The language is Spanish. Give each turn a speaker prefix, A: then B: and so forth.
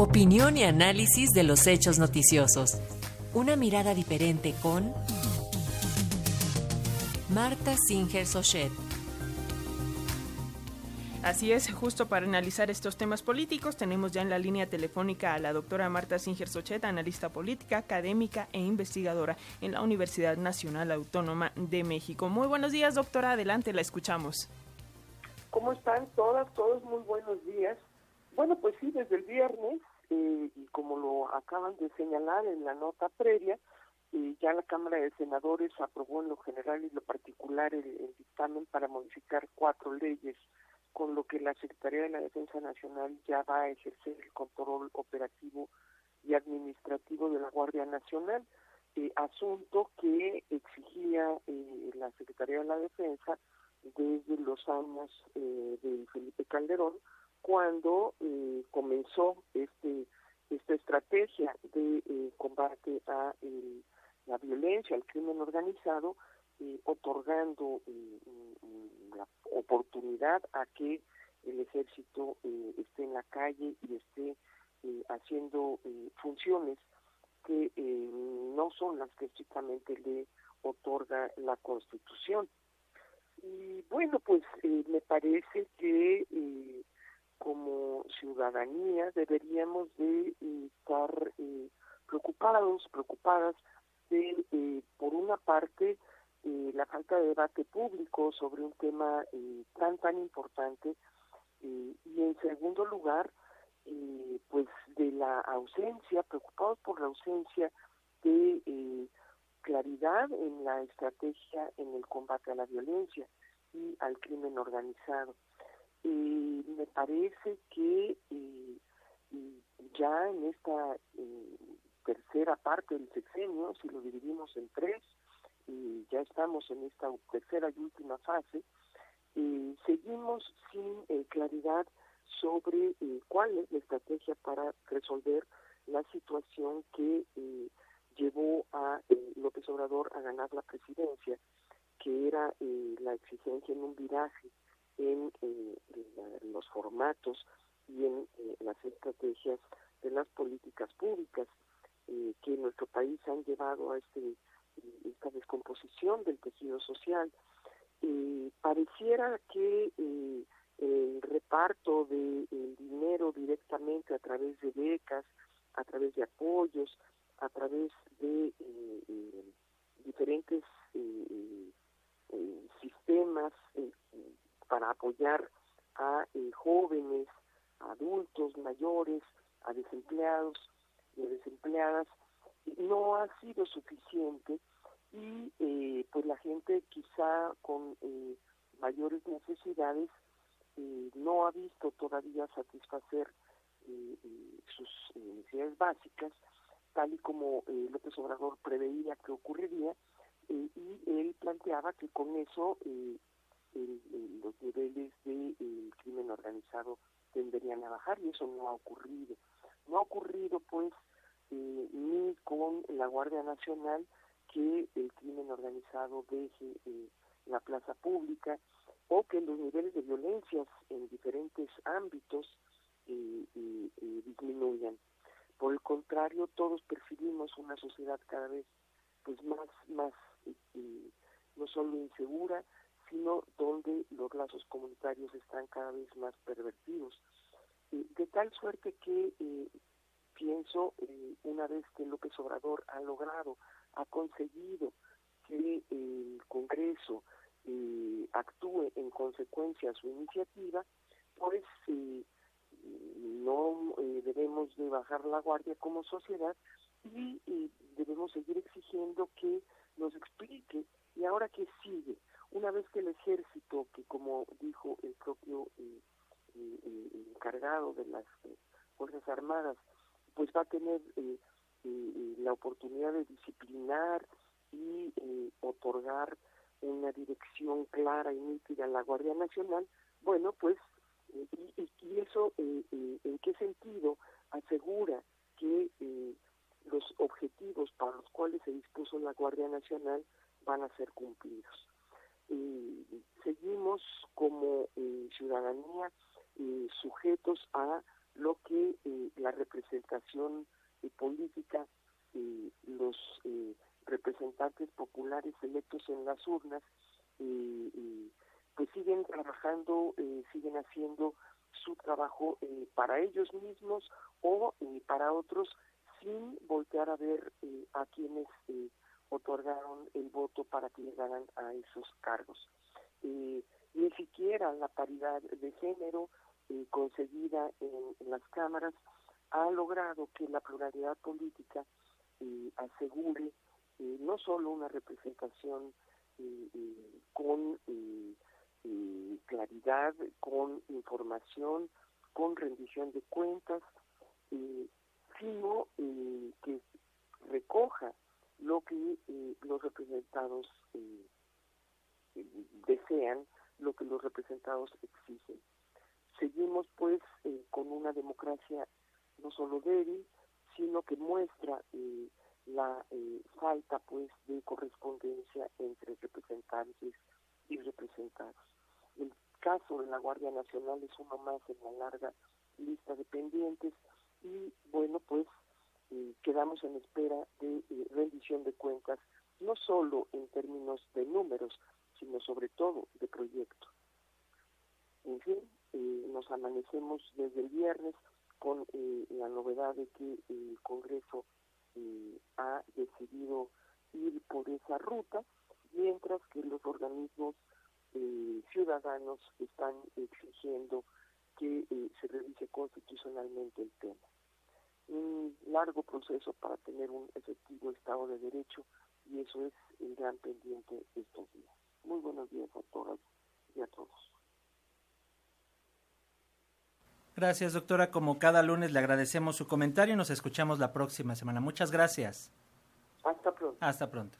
A: Opinión y análisis de los hechos noticiosos. Una mirada diferente con Marta Singer Sochet.
B: Así es, justo para analizar estos temas políticos, tenemos ya en la línea telefónica a la doctora Marta Singer Sochet, analista política, académica e investigadora en la Universidad Nacional Autónoma de México. Muy buenos días, doctora, adelante, la escuchamos.
C: ¿Cómo están todas, todos? Muy buenos días. Bueno, pues sí, desde el viernes, eh, y como lo acaban de señalar en la nota previa, eh, ya la Cámara de Senadores aprobó en lo general y lo particular el, dictamen para modificar cuatro leyes con lo que la Secretaría de la Defensa Nacional ya va a ejercer el control operativo y administrativo de la Guardia Nacional, eh, asunto que exigía eh, la Secretaría de la Defensa desde los años eh, de Felipe Calderón, cuando eh, comenzó este esta estrategia de eh, combate a la violencia, al crimen organizado, eh, otorgando eh, la oportunidad a que el ejército eh, esté en la calle y esté eh, haciendo eh, funciones que eh, no son las que estrictamente le otorga la Constitución. Y bueno, pues eh, me parece que eh, como ciudadanía deberíamos de eh, estar eh, preocupados, preocupadas de, eh, por una parte, eh, la falta de debate público sobre un tema eh, tan, tan importante, y en segundo lugar, pues de la ausencia, preocupados por la ausencia de claridad en la estrategia en el combate a la violencia y al crimen organizado. Eh, me parece que eh, ya en esta eh, tercera parte del sexenio, si lo dividimos en tres, y ya estamos en esta tercera y última fase, eh, seguimos sin claridad sobre cuál es la estrategia para resolver la situación que llevó a López Obrador a ganar la presidencia, que era eh, la exigencia en un viraje en, eh, la, los formatos y en eh, las estrategias de las políticas públicas eh, que en nuestro país han llevado a este esta descomposición del tejido social. Pareciera que el reparto del de dinero directamente a través de becas, a través de apoyos, a través de diferentes para apoyar a jóvenes, a adultos mayores, a desempleados y a desempleadas, no ha sido suficiente y eh, pues la gente quizá con eh, mayores necesidades eh, no ha visto todavía satisfacer eh, sus necesidades básicas tal y como López Obrador preveía que ocurriría y él planteaba que con eso el, el, los niveles de crimen organizado tenderían a bajar y eso no ha ocurrido no ha ocurrido pues ni con la Guardia Nacional que el crimen organizado deje eh, la plaza pública o que los niveles de violencias en diferentes ámbitos eh, eh, disminuyan. Por el contrario, todos percibimos una sociedad cada vez pues más, más no solo insegura, sino donde los lazos comunitarios están cada vez más pervertidos. de tal suerte que pienso, una vez que López Obrador ha logrado ha conseguido que el Congreso eh, actúe en consecuencia a su iniciativa, pues eh, no eh, debemos de bajar la guardia como sociedad y debemos seguir exigiendo que nos explique y ahora que sigue, una vez que el ejército, que como dijo el propio encargado de las Fuerzas Armadas, pues va a tener eh, la oportunidad de disciplinar y eh, otorgar una dirección clara y nítida a la Guardia Nacional, bueno, pues, eh, y, y, eso en qué sentido asegura que los objetivos para los cuales se dispuso la Guardia Nacional van a ser cumplidos. Como ciudadanía sujetos a lo que la representación política, los representantes populares electos en las urnas, pues siguen trabajando, siguen haciendo su trabajo para ellos mismos o para otros sin voltear a ver a quienes otorgaron el voto para que llegaran a esos cargos. Eh, ni siquiera la paridad de género eh, conseguida en, las cámaras ha logrado que la pluralidad política eh, asegure no solo una representación con claridad, con información, con rendición de cuentas, sino que recoja lo que eh, los representados eh, eh, desean, lo que los representados exigen. Seguimos pues con una democracia no solo débil, sino que muestra la falta pues de correspondencia entre representantes y representados. El caso de la Guardia Nacional es uno más en la larga lista de pendientes y bueno pues quedamos en espera de eh, rendición de cuentas, no solo en términos de números, sino sobre todo de proyecto. En fin, eh, nos amanecemos desde el viernes con eh, la novedad de que el Congreso ha decidido ir por esa ruta, mientras que los organismos ciudadanos están exigiendo que se revise constitucionalmente el tema un largo proceso para tener un efectivo Estado de Derecho y eso es el gran pendiente estos días. Muy buenos días a todas y a todos.
D: Gracias, doctora. Como cada lunes le agradecemos su comentario y nos escuchamos la próxima semana. Muchas gracias.
C: Hasta pronto.
D: Hasta pronto.